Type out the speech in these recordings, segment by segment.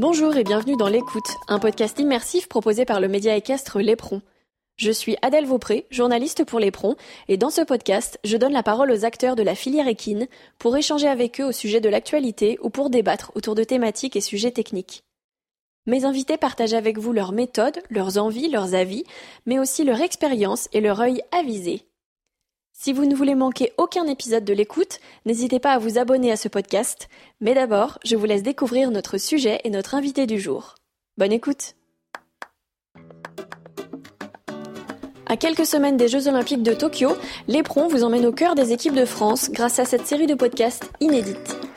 Bonjour et bienvenue dans L'écoute, un podcast immersif proposé par le média équestre Lépron. Je suis Adèle Vaupré, journaliste pour Lépron, et dans ce podcast, je donne la parole aux acteurs de la filière équine pour échanger avec eux au sujet de l'actualité ou pour débattre autour de thématiques et sujets techniques. Mes invités partagent avec vous leurs méthodes, leurs envies, leurs avis, mais aussi leur expérience et leur œil avisé. Si vous ne voulez manquer aucun épisode de l'écoute, n'hésitez pas à vous abonner à ce podcast. Mais d'abord, je vous laisse découvrir notre sujet et notre invité du jour. Bonne écoute À quelques semaines des Jeux Olympiques de Tokyo, l'éperon vous emmène au cœur des équipes de France grâce à cette série de podcasts inédites.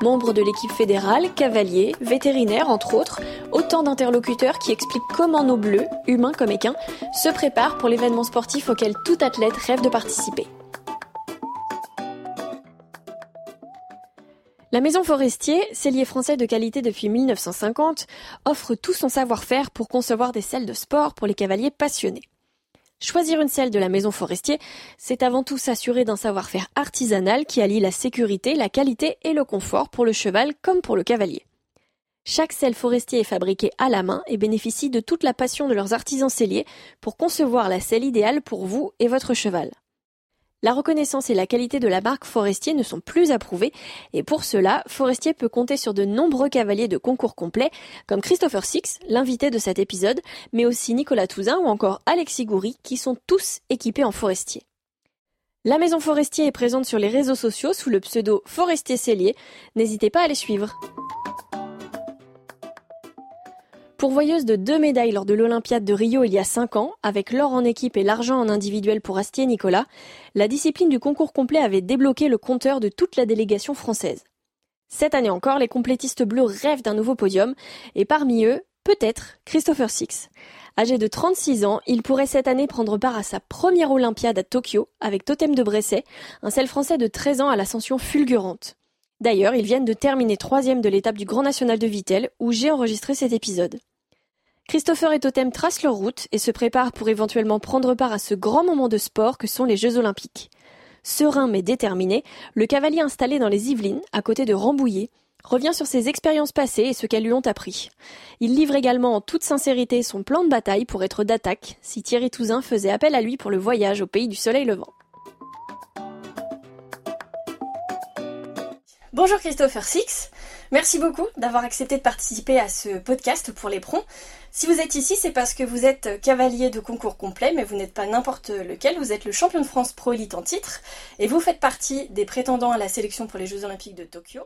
Membres de l'équipe fédérale, cavaliers, vétérinaires entre autres, autant d'interlocuteurs qui expliquent comment nos bleus, humains comme équins, se préparent pour l'événement sportif auquel tout athlète rêve de participer. La Maison Forestier, cellier français de qualité depuis 1950, offre tout son savoir-faire pour concevoir des salles de sport pour les cavaliers passionnés. Choisir une selle de la maison forestier, c'est avant tout s'assurer d'un savoir-faire artisanal qui allie la sécurité, la qualité et le confort pour le cheval comme pour le cavalier. Chaque selle forestier est fabriquée à la main et bénéficie de toute la passion de leurs artisans selliers pour concevoir la selle idéale pour vous et votre cheval. La reconnaissance et la qualité de la marque Forestier ne sont plus approuvées et pour cela, Forestier peut compter sur de nombreux cavaliers de concours complets comme Christopher Six, l'invité de cet épisode, mais aussi Nicolas Touzin ou encore Alexis Goury qui sont tous équipés en Forestier. La maison Forestier est présente sur les réseaux sociaux sous le pseudo Forestier Cellier. N'hésitez pas à les suivre. Pourvoyeuse de deux médailles lors de l'Olympiade de Rio il y a cinq ans, avec l'or en équipe et l'argent en individuel pour Astier Nicolas, la discipline du concours complet avait débloqué le compteur de toute la délégation française. Cette année encore, les complétistes bleus rêvent d'un nouveau podium, et parmi eux, peut-être Christopher Six. Âgé de 36 ans, il pourrait cette année prendre part à sa première Olympiade à Tokyo avec Totem de Bresset, un sel français de 13 ans à l'ascension fulgurante. D'ailleurs, ils viennent de terminer troisième de l'étape du Grand National de Vittel, où j'ai enregistré cet épisode. Christopher et Totem tracent leur route et se préparent pour éventuellement prendre part à ce grand moment de sport que sont les Jeux Olympiques. Serein mais déterminé, le cavalier installé dans les Yvelines, à côté de Rambouillet, revient sur ses expériences passées et ce qu'elles lui ont appris. Il livre également en toute sincérité son plan de bataille pour être d'attaque si Thierry Touzin faisait appel à lui pour le voyage au pays du soleil levant. Bonjour Christopher Six, merci beaucoup d'avoir accepté de participer à ce podcast pour les pros. Si vous êtes ici, c'est parce que vous êtes cavalier de concours complet, mais vous n'êtes pas n'importe lequel, vous êtes le champion de France Pro Elite en titre, et vous faites partie des prétendants à la sélection pour les Jeux Olympiques de Tokyo.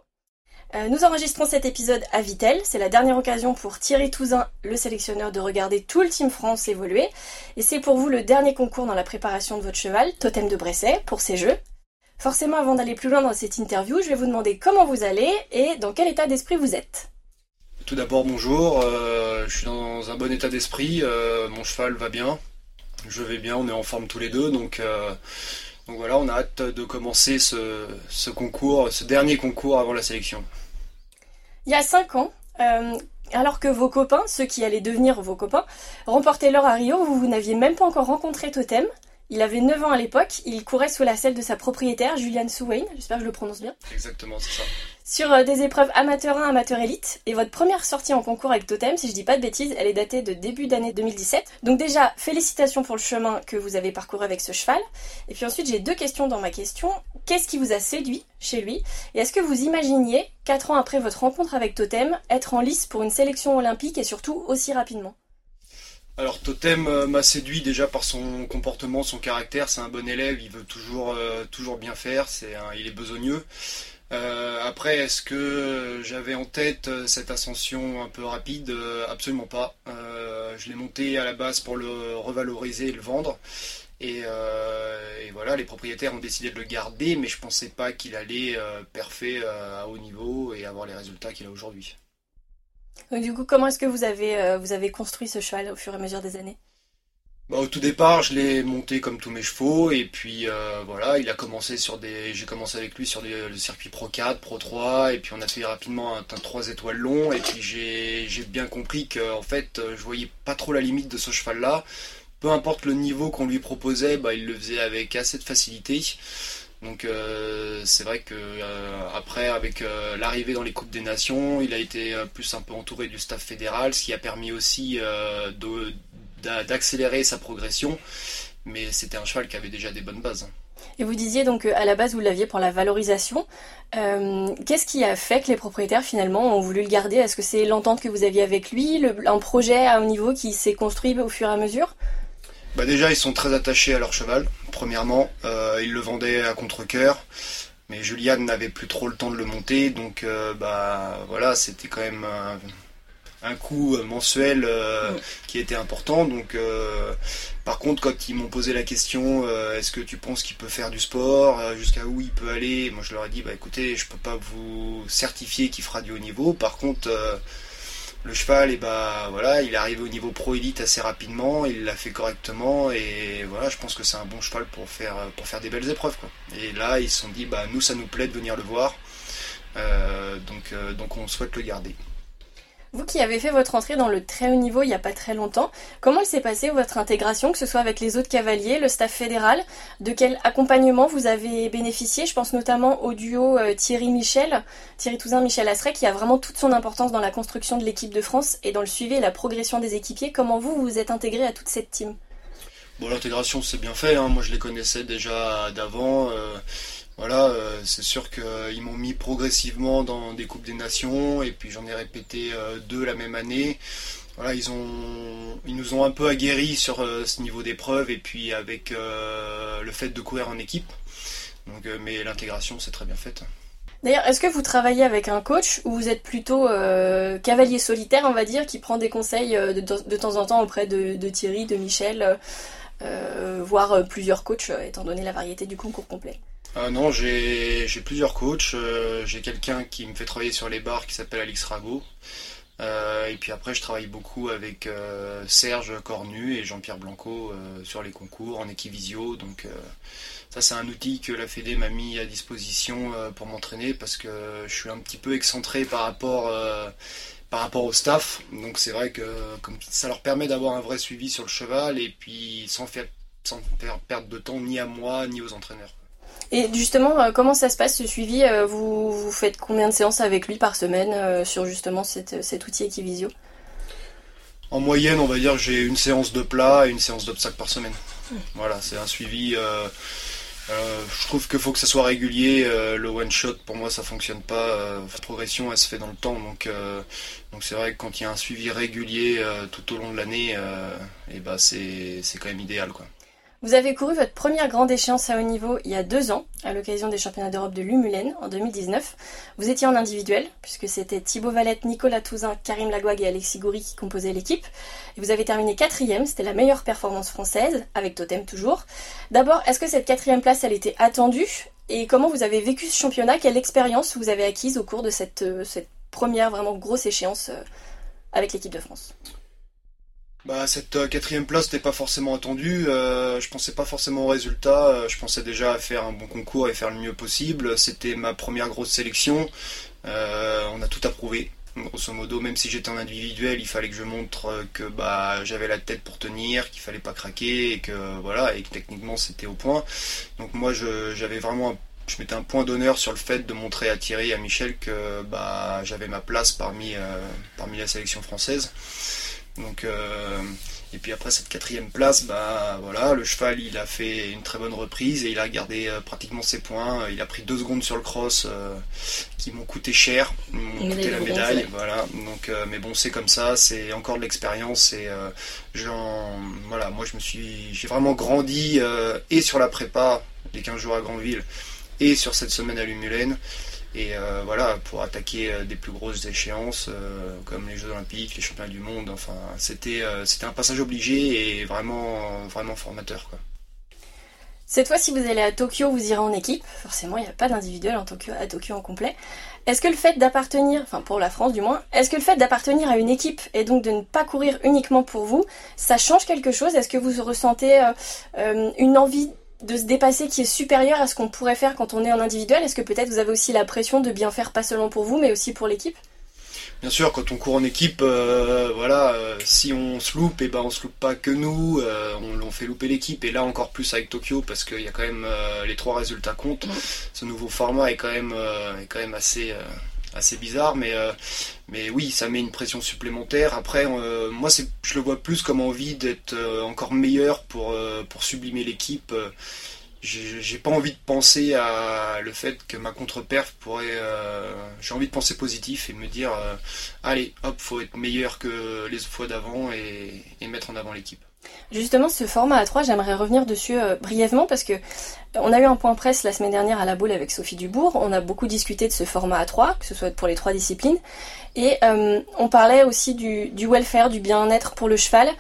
Euh, nous enregistrons cet épisode à Vitel, c'est la dernière occasion pour Thierry Touzin, le sélectionneur, de regarder tout le Team France évoluer, et c'est pour vous le dernier concours dans la préparation de votre cheval, Totem de Bresset, pour ces Jeux. Forcément, avant d'aller plus loin dans cette interview, je vais vous demander comment vous allez et dans quel état d'esprit vous êtes. Tout d'abord, bonjour. Euh, je suis dans un bon état d'esprit. Euh, mon cheval va bien. Je vais bien. On est en forme tous les deux. Donc, euh, donc voilà, on a hâte de commencer ce, ce, concours, ce dernier concours avant la sélection. Il y a 5 ans, alors que vos copains, ceux qui allaient devenir vos copains, remportaient l'or à Rio, vous, vous n'aviez même pas encore rencontré Totem. Il avait 9 ans à l'époque, il courait sous la selle de sa propriétaire, Juliane Souwain, j'espère que je le prononce bien. Exactement, c'est ça. Sur euh, des épreuves amateur 1, amateur élite, et votre première sortie en concours avec Totem, si je dis pas de bêtises, elle est datée de début d'année 2017. Donc déjà, félicitations pour le chemin que vous avez parcouru avec ce cheval. Et puis ensuite, j'ai deux questions dans ma question. Qu'est-ce qui vous a séduit chez lui? Et est-ce que vous imaginiez, 4 ans après votre rencontre avec Totem, être en lice pour une sélection olympique et surtout aussi rapidement? Alors Totem euh, m'a séduit déjà par son comportement, son caractère. C'est un bon élève, il veut toujours, euh, bien faire. C'est il est besogneux. Euh, après, est-ce que j'avais en tête cette ascension un peu rapide? Absolument pas. je l'ai monté à la base pour le revaloriser et le vendre. Et, voilà, les propriétaires ont décidé de le garder, mais je pensais pas qu'il allait perfer à haut niveau et avoir les résultats qu'il a aujourd'hui du coup, comment est-ce que vous avez, euh, vous avez construit ce cheval au fur et à mesure des années? Bah, au tout départ, je l'ai monté comme tous mes chevaux et puis euh, voilà, il a commencé sur des, j'ai commencé avec lui sur le circuit Pro 4, Pro 3 et puis on a fait rapidement un, 3 étoiles long et puis j'ai, bien compris que en fait, je voyais pas trop la limite de ce cheval là. Peu importe le niveau qu'on lui proposait, bah, il le faisait avec assez de facilité. Donc c'est vrai que après avec l'arrivée dans les coupes des nations, il a été plus un peu entouré du staff fédéral, ce qui a permis aussi d'accélérer sa progression. Mais c'était un cheval qui avait déjà des bonnes bases. Et vous disiez donc à la base vous l'aviez pour la valorisation. Euh, qu'est-ce qui a fait que les propriétaires finalement ont voulu le garder? Est-ce que c'est l'entente que vous aviez avec lui, un projet à haut niveau qui s'est construit au fur et à mesure? Bah déjà ils sont très attachés à leur cheval. Premièrement, euh, ils le vendaient à contre-coeur, mais Juliane n'avait plus trop le temps de le monter, donc euh, bah voilà c'était quand même un coût mensuel euh, qui était important. Donc, euh, par contre, quand ils m'ont posé la question, est-ce que tu penses qu'il peut faire du sport, jusqu'à où il peut aller, moi je leur ai dit, bah écoutez, je peux pas vous certifier qu'il fera du haut niveau. Par contre, le cheval, et eh bah voilà, il est arrivé au niveau pro élite assez rapidement, il l'a fait correctement et voilà, je pense que c'est un bon cheval pour faire pour faire des belles épreuves quoi. Et là, ils se sont dit, bah nous ça nous plaît de venir le voir, donc donc on souhaite le garder. Vous qui avez fait votre entrée dans le très haut niveau il n'y a pas très longtemps, comment il s'est passé votre intégration, que ce soit avec les autres cavaliers, le staff fédéral? De quel accompagnement vous avez bénéficié? Je pense notamment au duo euh, Thierry-Michel, Thierry Touzin-Michel Asseret, qui a vraiment toute son importance dans la construction de l'équipe de France et dans le suivi et la progression des équipiers. Comment vous vous êtes intégré à toute cette team? Bon, l'intégration c'est bien fait, hein. moi je les connaissais déjà d'avant. Euh, voilà, euh, c'est sûr qu'ils m'ont mis progressivement dans des Coupes des Nations, et puis j'en ai répété euh, deux la même année. Voilà, ils, nous ont un peu aguerris sur euh, ce niveau d'épreuve, et puis avec le fait de courir en équipe. Donc, mais l'intégration, c'est très bien faite. D'ailleurs, est-ce que vous travaillez avec un coach ou vous êtes plutôt cavalier solitaire, on va dire, qui prend des conseils de, temps en temps auprès de, de Thierry, de Michel, voire plusieurs coachs, étant donné la variété du concours complet? Euh, non, j'ai plusieurs coachs. Euh, j'ai quelqu'un qui me fait travailler sur les bars qui s'appelle Alix Rago. Euh, et puis après, je travaille beaucoup avec Serge Cornu et Jean-Pierre Blanco sur les concours en équivisio. Donc ça, c'est un outil que la Fédé m'a mis à disposition pour m'entraîner parce que je suis un petit peu excentré par rapport par rapport au staff. Donc c'est vrai que comme ça leur permet d'avoir un vrai suivi sur le cheval et puis sans faire, sans faire perdre de temps ni à moi ni aux entraîneurs. Et justement, euh, comment ça se passe ce suivi euh, vous, faites combien de séances avec lui par semaine euh, sur justement cet outil Equivisio? En moyenne, on va dire j'ai une séance de plat et une séance d'obstacle par semaine. Hmm. Voilà, c'est un suivi. je trouve qu'il faut que ça soit régulier. le one shot, pour moi, ça fonctionne pas. la progression, elle se fait dans le temps. Donc, donc c'est vrai que quand il y a un suivi régulier tout au long de l'année, et eh ben c'est quand même idéal, quoi. Vous avez couru votre première grande échéance à haut niveau il y a deux ans, à l'occasion des championnats d'Europe de Lumulen en 2019. Vous étiez en individuel, puisque c'était Thibaut Valette, Nicolas Touzin, Karim Lagouag et Alexis Goury qui composaient l'équipe. Et vous avez terminé quatrième, c'était la meilleure performance française, avec Totem toujours. D'abord, est-ce que cette quatrième place, elle était attendue? Et comment vous avez vécu ce championnat? Quelle expérience vous avez acquise au cours de cette, euh, première vraiment grosse échéance euh, avec l'équipe de France? Bah, cette euh, quatrième place n'était pas forcément attendue. Euh, je pensais pas forcément au résultat. Euh, je pensais déjà à faire un bon concours et faire le mieux possible. C'était ma première grosse sélection. on a tout approuvé. Grosso modo, même si j'étais en individuel, il fallait que je montre que bah j'avais la tête pour tenir, qu'il fallait pas craquer et que voilà et que techniquement c'était au point. Donc moi j'avais vraiment je mettais un point d'honneur sur le fait de montrer à Thierry et à Michel que bah j'avais ma place parmi parmi la sélection française. Donc, euh, et puis après cette quatrième place, bah voilà, le cheval il a fait une très bonne reprise et il a gardé euh, pratiquement ses points. Il a pris deux secondes sur le cross euh, qui m'ont coûté cher, m'ont coûté la médaille. Voilà. Donc, mais bon, c'est comme ça, c'est encore de l'expérience et voilà, moi je me suis, j'ai vraiment grandi et sur la prépa, les 15 jours à Grandville et sur cette semaine à Lumulène. Et euh, voilà, pour attaquer euh, des plus grosses échéances euh, comme les Jeux Olympiques, les Championnats du Monde, enfin, c'était un passage obligé et vraiment, vraiment formateur. Cette fois, si vous allez à Tokyo, vous irez en équipe. Forcément, il n'y a pas d'individuel en Tokyo, à Tokyo en complet. Est-ce que le fait d'appartenir, enfin pour la France du moins, est-ce que le fait d'appartenir à une équipe et donc de ne pas courir uniquement pour vous, ça change quelque chose? Est-ce que vous ressentez une envie de se dépasser qui est supérieur à ce qu'on pourrait faire quand on est en individuel? Est-ce que peut-être vous avez aussi la pression de bien faire pas seulement pour vous mais aussi pour l'équipe? Bien sûr, quand on court en équipe, euh, voilà, euh, si on se loupe, et eh ben on se loupe pas que nous, euh, on, fait louper l'équipe. Et là encore plus avec Tokyo parce qu'il y a quand même les trois résultats comptent. Ce nouveau format est quand même est quand même assez assez bizarre, mais mais oui, ça met une pression supplémentaire. Après, moi, c'est je le vois plus comme envie d'être encore meilleur pour pour sublimer l'équipe j'ai pas envie de penser à le fait que ma contre-perf pourrait. Euh, j'ai envie de penser positif et me dire euh, allez, hop, faut être meilleur que les fois d'avant et, mettre en avant l'équipe. Justement, ce format A3, j'aimerais revenir dessus euh, brièvement parce que on a eu un point presse la semaine dernière à la boule avec Sophie Dubourg. On a beaucoup discuté de ce format A3, que ce soit pour les trois disciplines. Et on parlait aussi du, du welfare, du bien-être pour le cheval.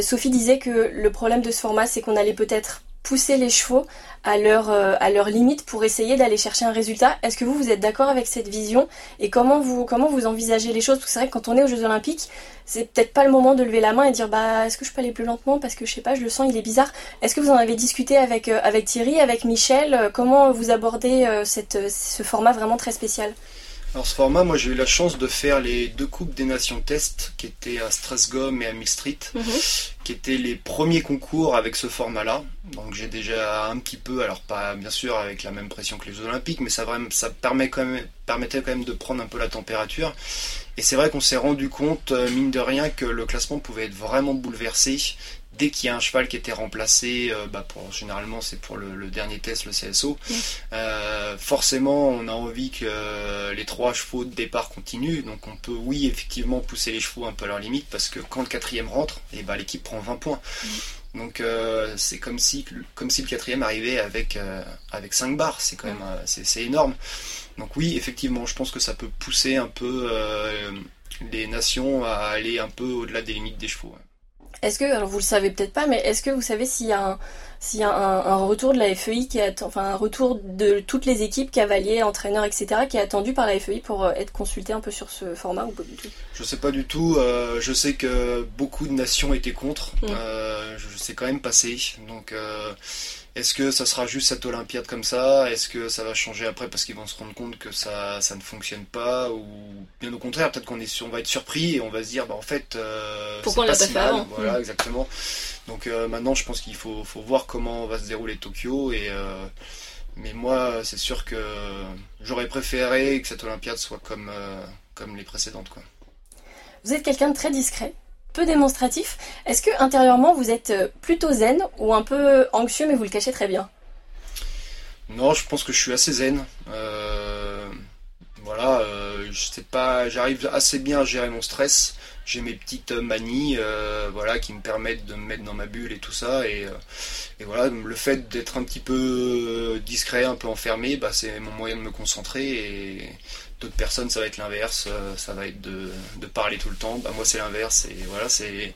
Sophie disait que le problème de ce format, c'est qu'on allait peut-être pousser les chevaux à leur, euh, à leur limite pour essayer d'aller chercher un résultat. Est-ce que vous, vous êtes d'accord avec cette vision et comment vous, comment vous envisagez les choses? Parce que c'est vrai que quand on est aux Jeux Olympiques, c'est peut-être pas le moment de lever la main et dire bah est-ce que je peux aller plus lentement? Parce que je sais pas, je le sens, il est bizarre. Est-ce que vous en avez discuté avec, euh, avec Thierry, avec Michel? Comment vous abordez cette, ce format vraiment très spécial? Alors ce format, moi j'ai eu la chance de faire les deux coupes des nations test qui étaient à Strasgom et à Mill Street, mhm. qui étaient les premiers concours avec ce format-là. Donc j'ai déjà un petit peu, alors pas bien sûr avec la même pression que les Jeux Olympiques, mais ça, ça permet quand même, permettait quand même de prendre un peu la température. Et c'est vrai qu'on s'est rendu compte, euh, mine de rien, que le classement pouvait être vraiment bouleversé dès qu'il y a un cheval qui était remplacé, euh, bah pour, généralement c'est pour le, dernier test, le CSO, euh, forcément on a envie que les trois chevaux de départ continuent. Donc on peut oui effectivement pousser les chevaux un peu à leur limite parce que quand le quatrième rentre, et eh bah, l'équipe prend 20 points. Donc euh, c'est comme si, comme si le quatrième arrivait avec, avec 5 barres, c'est quand même c'est énorme. Donc oui, effectivement, je pense que ça peut pousser un peu les nations à aller un peu au-delà des limites des chevaux. Est-ce que, alors vous le savez peut-être pas, mais est-ce que vous savez s'il y a un, s'il y a un, retour de la FEI qui est, enfin un retour de toutes les équipes, cavaliers, entraîneurs, etc., qui est attendu par la FEI pour euh, être consulté un peu sur ce format ou pas du tout? Je sais pas du tout. Euh, je sais que beaucoup de nations étaient contre. Mm. Euh, je sais quand même passé. Donc est-ce que ça sera juste cette Olympiade comme ça? Est-ce que ça va changer après parce qu'ils vont se rendre compte que ça, ça ne fonctionne pas? Ou bien au contraire, peut-être qu'on est, on va être surpris et on va se dire, bah en fait, euh, pourquoi on l'a pas fait avant? Voilà, mm. exactement. Donc euh, maintenant, je pense qu'il faut, faut, voir comment va se dérouler Tokyo. Et, euh, mais moi, c'est sûr que j'aurais préféré que cette Olympiade soit comme, comme les précédentes. Quoi. Vous êtes quelqu'un de très discret peu démonstratif. Est-ce que intérieurement vous êtes euh, plutôt zen ou un peu anxieux mais vous le cachez très bien? Non, je pense que je suis assez zen. Euh, voilà, euh, je sais pas, j'arrive assez bien à gérer mon stress. J'ai mes petites manies, voilà, qui me permettent de me mettre dans ma bulle et tout ça. Et, voilà, le fait d'être un petit peu discret, un peu enfermé, bah, c'est mon moyen de me concentrer et D'autres personnes, ça va être l'inverse, euh, ça va être de, parler tout le temps. Bah, moi, c'est l'inverse, et voilà, c'est.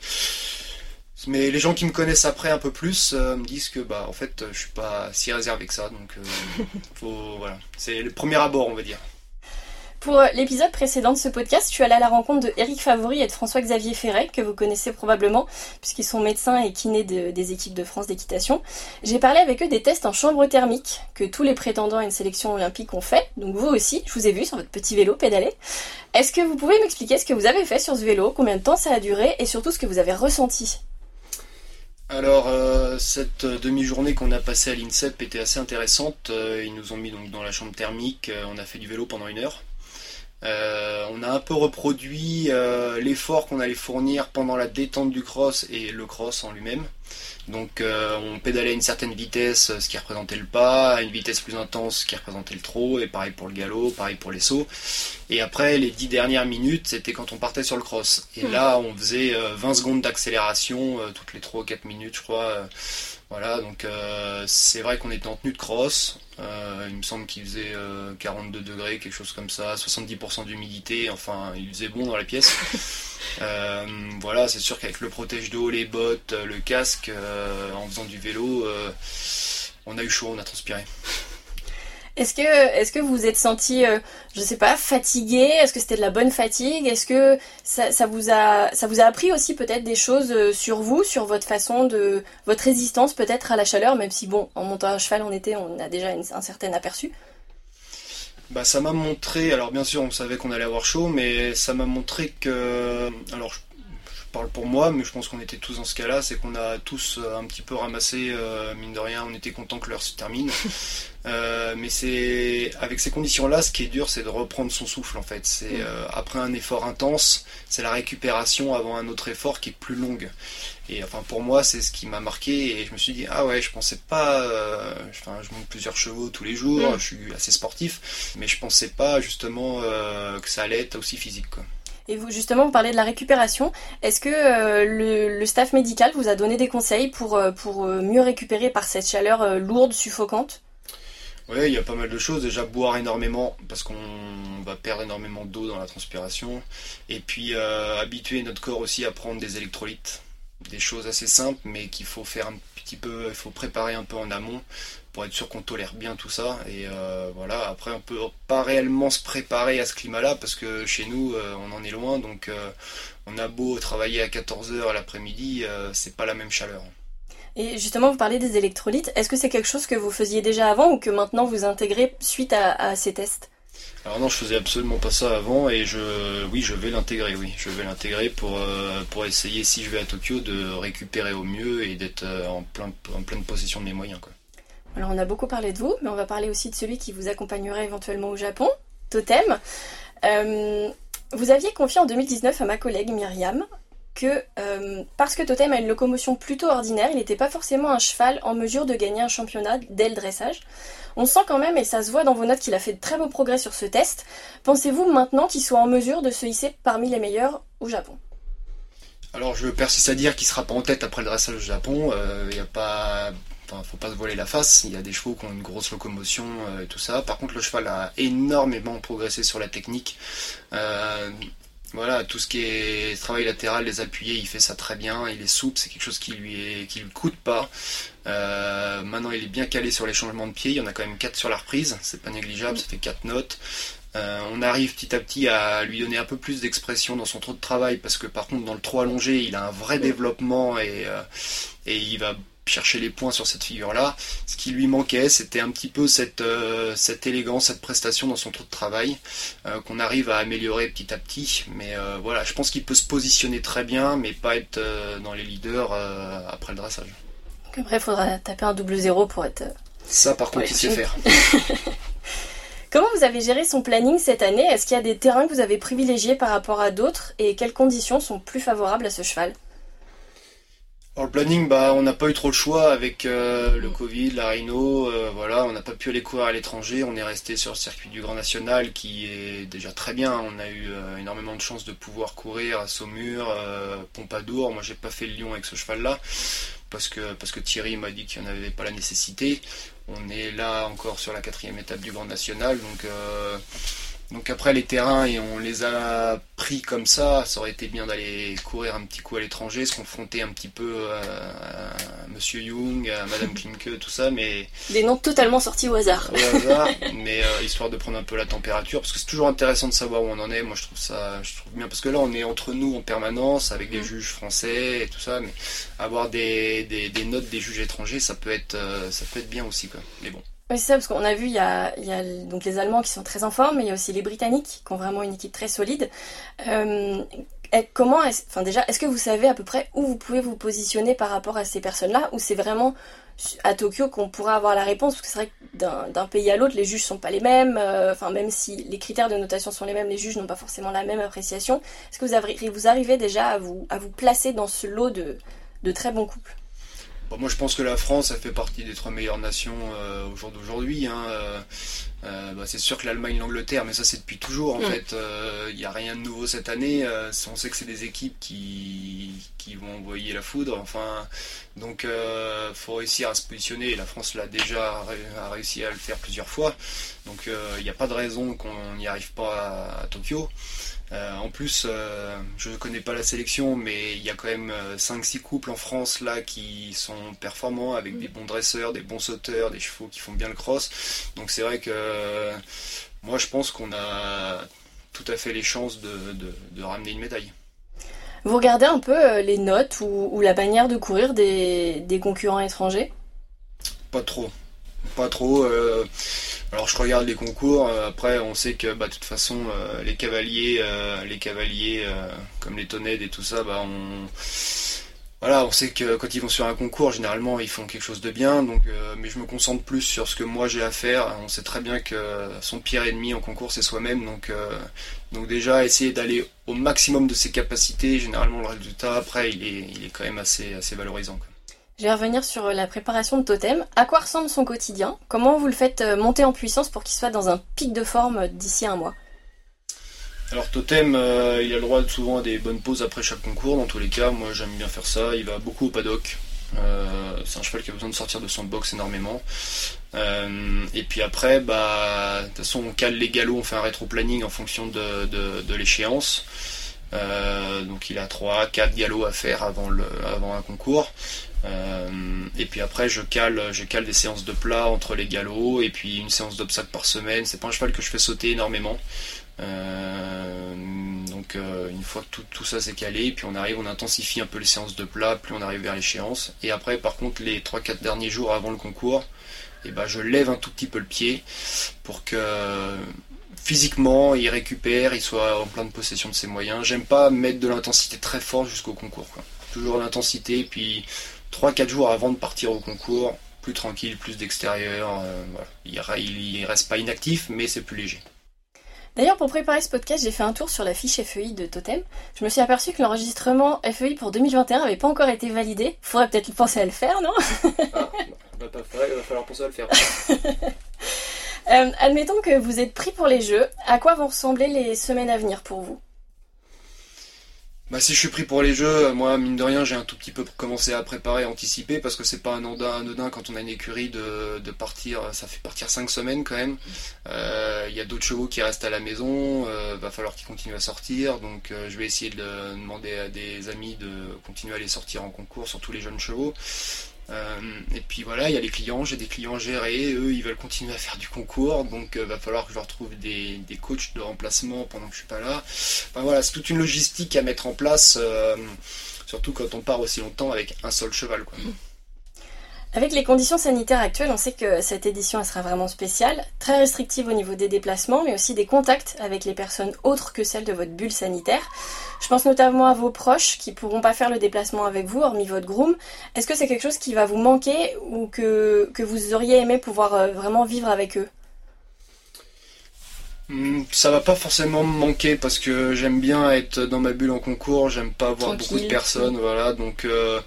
Mais les gens qui me connaissent après un peu plus euh, me disent que bah en fait je suis pas si réservé que ça donc euh, faut voilà c'est le premier abord on va dire. Pour euh, l'épisode précédent de ce podcast, je suis allée à la rencontre de Eric Favori et de François-Xavier Ferret, que vous connaissez probablement, puisqu'ils sont médecins et kinés des équipes de France d'équitation. J'ai parlé avec eux des tests en chambre thermique que tous les prétendants à une sélection olympique ont fait. Donc vous aussi, je vous ai vu sur votre petit vélo pédaler. Est-ce que vous pouvez m'expliquer ce que vous avez fait sur ce vélo, combien de temps ça a duré et surtout ce que vous avez ressenti? Alors euh, cette demi-journée qu'on a passée à l'INSEP était assez intéressante. Euh, ils nous ont mis donc dans la chambre thermique. on a fait du vélo pendant une heure. Euh, on a un peu reproduit euh, l'effort qu'on allait fournir pendant la détente du cross et le cross en lui-même. Donc euh, on pédalait à une certaine vitesse, ce qui représentait le pas, à une vitesse plus intense, ce qui représentait le trot, et pareil pour le galop, pareil pour les sauts. Et après, les dix dernières minutes, c'était quand on partait sur le cross. Et hmm. là, on faisait 20 secondes d'accélération, toutes les 3 ou 4 minutes, je crois. Voilà, donc c'est vrai qu'on était en tenue de cross, euh, il me semble qu'il faisait 42 euh, degrés, quelque chose comme ça, 70% d'humidité, enfin il faisait bon dans la pièce. Euh, voilà, c'est sûr qu'avec le protège d'eau, les bottes, le casque, en faisant du vélo, on a eu chaud, on a transpiré. Est-ce que, est-ce que vous vous êtes senti, euh, je sais pas, fatigué? Est-ce que c'était de la bonne fatigue? Est-ce que ça, vous a, ça vous a appris aussi peut-être des choses euh, sur vous, sur votre façon de, votre résistance peut-être à la chaleur, même si bon, en montant à cheval en été, on a déjà un certain aperçu. Bah, ça m'a montré, alors bien sûr on savait qu'on allait avoir chaud, mais ça m'a montré que, alors parle pour moi, mais je pense qu'on était tous dans ce cas-là, c'est qu'on a tous euh, un petit peu ramassé, euh, mine de rien, on était content que l'heure se termine. Euh, mais c'est avec ces conditions-là, ce qui est dur, c'est de reprendre son souffle en fait. C'est mm. après un effort intense, c'est la récupération avant un autre effort qui est plus longue. Et enfin pour moi, c'est ce qui m'a marqué et je me suis dit ah ouais, je pensais pas. enfin, je monte plusieurs chevaux tous les jours, mm. je suis assez sportif, mais je pensais pas justement que ça allait être aussi physique quoi. Et vous, justement, vous parlez de la récupération. Est-ce que euh, le, staff médical vous a donné des conseils pour, euh, euh, mieux récupérer par cette chaleur lourde, suffocante? Oui, il y a pas mal de choses. Déjà, boire énormément, parce qu'on va perdre énormément d'eau dans la transpiration. Et puis, habituer notre corps aussi à prendre des électrolytes. Des choses assez simples, mais qu'il faut faire un il faut préparer un peu en amont pour être sûr qu'on tolère bien tout ça. Et euh, voilà, après on peut pas réellement se préparer à ce climat-là parce que chez nous euh, on en est loin, donc euh, on a beau travailler à 14h l'après-midi, c'est pas la même chaleur. Et justement, vous parlez des électrolytes. Est-ce que c'est quelque chose que vous faisiez déjà avant ou que maintenant vous intégrez suite à, ces tests? Alors non, je faisais absolument pas ça avant et je, oui, je vais l'intégrer, oui, je vais l'intégrer pour pour essayer si je vais à Tokyo de récupérer au mieux et d'être en plein en pleine possession de mes moyens, quoi. Alors on a beaucoup parlé de vous, mais on va parler aussi de celui qui vous accompagnerait éventuellement au Japon, Totem. Euh, vous aviez confié en 2019 à ma collègue Myriam que euh, parce que Totem a une locomotion plutôt ordinaire, il n'était pas forcément un cheval en mesure de gagner un championnat dès le dressage. On sent quand même, et ça se voit dans vos notes, qu'il a fait de très beaux progrès sur ce test. Pensez-vous maintenant qu'il soit en mesure de se hisser parmi les meilleurs au Japon? Alors je persiste à dire qu'il sera pas en tête après le dressage au Japon. Il euh, n'y a pas faut pas se voiler la face. Il y a des chevaux qui ont une grosse locomotion euh, et tout ça. Par contre, le cheval a énormément progressé sur la technique. Euh, voilà, tout ce qui est travail latéral, les appuyés, il fait ça très bien. Il est souple, c'est quelque chose qui lui est, qui lui coûte pas. Euh, maintenant, il est bien calé sur les changements de pied. Il y en a quand même 4 sur la reprise. C'est pas négligeable, ça fait 4 notes. on arrive petit à petit à lui donner un peu plus d'expression dans son trot de travail parce que par contre dans le trot allongé il a un vrai développement et, et il va chercher les points sur cette figure-là. Ce qui lui manquait, c'était un petit peu cette, euh, cette élégance, cette prestation dans son trou de travail, euh, qu'on arrive à améliorer petit à petit. Mais euh, voilà, je pense qu'il peut se positionner très bien, mais pas être dans les leaders après le dressage. après, il faudra taper un double zéro pour être. Ça, par contre, il sait faire. Comment vous avez géré son planning cette année? Est-ce qu'il y a des terrains que vous avez privilégiés par rapport à d'autres? Et quelles conditions sont plus favorables à ce cheval? Alors le planning, bah, on n'a pas eu trop le choix avec euh, le Covid, la Rhino, euh, voilà, on n'a pas pu aller courir à l'étranger, on est resté sur le circuit du Grand National qui est déjà très bien, on a eu euh, énormément de chance de pouvoir courir à Saumur, Pompadour, moi j'ai pas fait le Lyon avec ce cheval-là, parce que, parce que Thierry m'a dit qu'il n'y en avait pas la nécessité, on est là encore sur la quatrième étape du Grand National, donc donc après les terrains et on les a pris comme ça, ça aurait été bien d'aller courir un petit coup à l'étranger, se confronter un petit peu à, Monsieur Young, à Madame Klimke, tout ça, mais des noms totalement sortis au hasard. Au hasard, mais euh, histoire de prendre un peu la température, parce que c'est toujours intéressant de savoir où on en est. Moi je trouve ça, je trouve bien parce que là on est entre nous en permanence avec des mm. juges français et tout ça, mais avoir des, des, notes des juges étrangers, ça peut être euh, ça peut être bien aussi quoi. Mais bon. Oui, c'est ça, parce qu'on a vu, il y a, donc les Allemands qui sont très en forme, mais il y a aussi les Britanniques qui ont vraiment une équipe très solide. Euh, comment, est enfin déjà, est-ce que vous savez à peu près où vous pouvez vous positionner par rapport à ces personnes-là, ou c'est vraiment à Tokyo qu'on pourra avoir la réponse? Parce que c'est vrai que d'un pays à l'autre, les juges sont pas les mêmes. Euh, enfin, même si les critères de notation sont les mêmes, les juges n'ont pas forcément la même appréciation. Est-ce que vous, avez, vous arrivez déjà à vous, à vous placer dans ce lot de, de très bons couples? Moi, je pense que la France, elle fait partie des trois meilleures nations euh, au jour d'aujourd'hui. Hein, euh, euh, bah, c'est sûr que l'Allemagne, l'Angleterre, mais ça c'est depuis toujours en mm. fait. Il n'y a rien de nouveau cette année. on sait que c'est des équipes qui, qui vont envoyer la foudre. Enfin, donc faut réussir à se positionner. La France l'a déjà réussi à le faire plusieurs fois. Donc il n'y a pas de raison qu'on n'y arrive pas à Tokyo. Euh, en plus, euh, je ne connais pas la sélection, mais il y a quand même 5-6 euh, couples en France là qui sont performants avec des bons dresseurs, des bons sauteurs, des chevaux qui font bien le cross. Donc c'est vrai que moi je pense qu'on a tout à fait les chances de, ramener une médaille. Vous regardez un peu les notes ou, la manière de courir des, concurrents étrangers? Pas trop. Pas trop. Alors je regarde les concours. après, on sait que bah, de toute façon, les cavaliers, les cavaliers comme les tonnettes et tout ça, bah, on voilà, on sait que quand ils vont sur un concours, généralement ils font quelque chose de bien, donc euh, mais je me concentre plus sur ce que moi j'ai à faire. On sait très bien que son pire ennemi en concours c'est soi-même, donc euh, donc déjà essayer d'aller au maximum de ses capacités. Généralement le résultat après il est, il est quand même assez assez valorisant. Je vais revenir sur la préparation de Totem. À quoi ressemble son quotidien? Comment vous le faites euh, monter en puissance pour qu'il soit dans un pic de forme d'ici un mois? Alors Totem, euh, il a le droit souvent à des bonnes pauses après chaque concours. Dans tous les cas, moi j'aime bien faire ça. Il va beaucoup au paddock. Euh, c'est un cheval qui a besoin de sortir de son box énormément. Euh, et puis après, bah, de toute façon, on cale les galops, on fait un rétro-planning en fonction de, l'échéance. Donc il a 3, 4 galops à faire avant, le, un concours. et puis après, je cale, je cale des séances de plat entre les galops et puis une séance d'obstacle par semaine. C'est pas un cheval que je fais sauter énormément. Euh, donc euh, une fois que tout, ça s'est calé, puis on arrive, on intensifie un peu les séances de plat, plus on arrive vers l'échéance. Et après, par contre, les 3-4 derniers jours avant le concours, eh ben, je lève un tout petit peu le pied pour que physiquement il récupère, il soit en pleine possession de ses moyens. J'aime pas mettre de l'intensité très forte jusqu'au concours. Toujours l'intensité, puis 3-4 jours avant de partir au concours, plus tranquille, plus d'extérieur. Euh, il, il reste pas inactif, mais c'est plus léger. D'ailleurs, pour préparer ce podcast, j'ai fait un tour sur la fiche FEI de Totem. Je me suis aperçu que l'enregistrement FEI pour 2021 n'avait pas encore été validé. Faudrait peut-être penser à le faire, non? Ah, bah, il va falloir penser à le faire. Euh, admettons que vous êtes pris pour les jeux. À quoi vont ressembler les semaines à venir pour vous? Bah, si je suis pris pour les jeux, moi, mine de rien, j'ai un tout petit peu commencé à préparer, anticiper, parce que c'est pas un anodin, quand on a une écurie de, partir, ça fait partir 5 semaines quand même. Euh, il y a d'autres chevaux qui restent à la maison, euh, va falloir qu'ils continuent à sortir, donc euh, je vais essayer de demander à des amis de continuer à les sortir en concours, surtout les jeunes chevaux. Euh, et puis voilà, il y a les clients, j'ai des clients gérés, eux ils veulent continuer à faire du concours, donc euh, va falloir que je leur trouve des, des, coachs de remplacement pendant que je suis pas là. Enfin voilà, c'est toute une logistique à mettre en place, euh, surtout quand on part aussi longtemps avec un seul cheval. Quoi. Avec les conditions sanitaires actuelles, on sait que cette édition sera vraiment spéciale, très restrictive au niveau des déplacements, mais aussi des contacts avec les personnes autres que celles de votre bulle sanitaire. Je pense notamment à vos proches qui pourront pas faire le déplacement avec vous, hormis votre groom. Est-ce que c'est quelque chose qui va vous manquer ou que, que vous auriez aimé pouvoir euh, vraiment vivre avec eux? Hmm, ça va pas forcément me manquer parce que j'aime bien être dans ma bulle en concours, j'aime pas voir beaucoup de personnes, voilà, donc euh,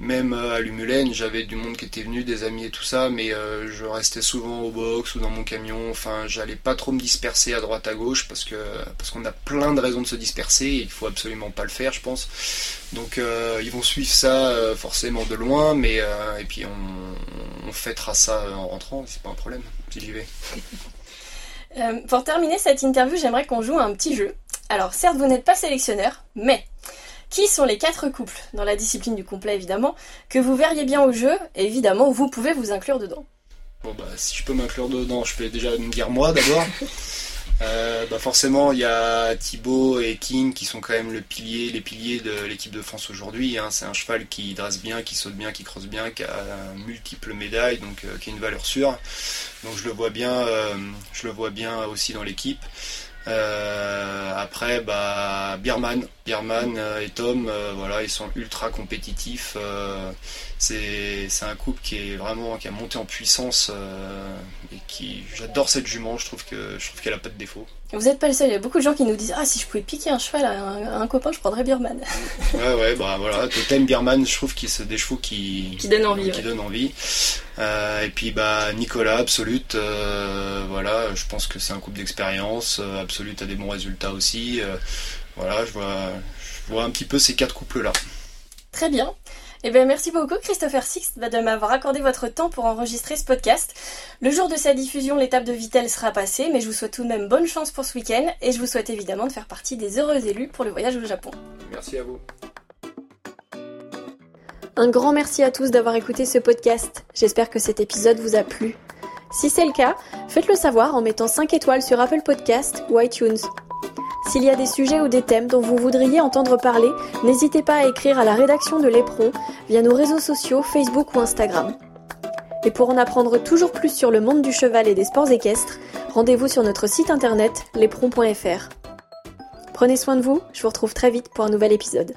même euh, à Lumulène, j'avais du monde qui était venu, des amis et tout ça, mais euh, je restais souvent au box ou dans mon camion. Enfin, j'allais pas trop me disperser à droite à gauche parce que parce qu'on a plein de raisons de se disperser. Et il faut absolument pas le faire, je pense. Donc euh, ils vont suivre ça forcément de loin, mais et puis on, fêtera ça en rentrant. C'est pas un problème si j'y vais. pour terminer cette interview, j'aimerais qu'on joue un petit jeu. Alors certes, vous n'êtes pas sélectionneur, mais qui sont les quatre couples, dans la discipline du complet évidemment, que vous verriez bien au jeu, et évidemment vous pouvez vous inclure dedans Bon bah si je peux m'inclure dedans, je peux déjà me dire moi d'abord. Euh, bah forcément, il y a Thibaut et King qui sont quand même le pilier, les piliers de l'équipe de France aujourd'hui. Hein. C'est un cheval qui dresse bien, qui saute bien, qui crosse bien, qui a multiples médailles, donc euh, qui a une valeur sûre. Donc je le vois bien, euh, je le vois bien aussi dans l'équipe. Euh, après, bah, Bierman, euh, et Tom, euh, voilà, ils sont ultra compétitifs. c'est un couple qui est vraiment qui a monté en puissance et qui, j'adore cette jument. Je trouve que je trouve qu'elle a pas de défaut. Vous n'êtes pas le seul, il y a beaucoup de gens qui nous disent Ah, si je pouvais piquer un cheval à un, copain, je prendrais Birman. ouais, ouais, bah voilà, Totem Birman, je trouve que c'est des chevaux qui, qui donnent envie. Qui donnent envie. Euh, et puis, bah, Nicolas, Absolute, euh, voilà, je pense que c'est un couple d'expérience. Euh, Absolute a des bons résultats aussi. voilà, je vois, je vois un petit peu ces quatre couples-là. Très bien. Eh bien, merci beaucoup Christopher Six de m'avoir accordé votre temps pour enregistrer ce podcast. Le jour de sa diffusion, l'étape de Vitel sera passée, mais je vous souhaite tout de même bonne chance pour ce week-end et je vous souhaite évidemment de faire partie des heureux élus pour le voyage au Japon. Merci à vous. Un grand merci à tous d'avoir écouté ce podcast. J'espère que cet épisode vous a plu. Si c'est le cas, faites-le savoir en mettant 5 étoiles sur Apple Podcast ou iTunes. S'il y a des sujets ou des thèmes dont vous voudriez entendre parler, n'hésitez pas à écrire à la rédaction de l'Éperon via nos réseaux sociaux Facebook ou Instagram. Et pour en apprendre toujours plus sur le monde du cheval et des sports équestres, rendez-vous sur notre site internet lespron.fr. Prenez soin de vous, je vous retrouve très vite pour un nouvel épisode.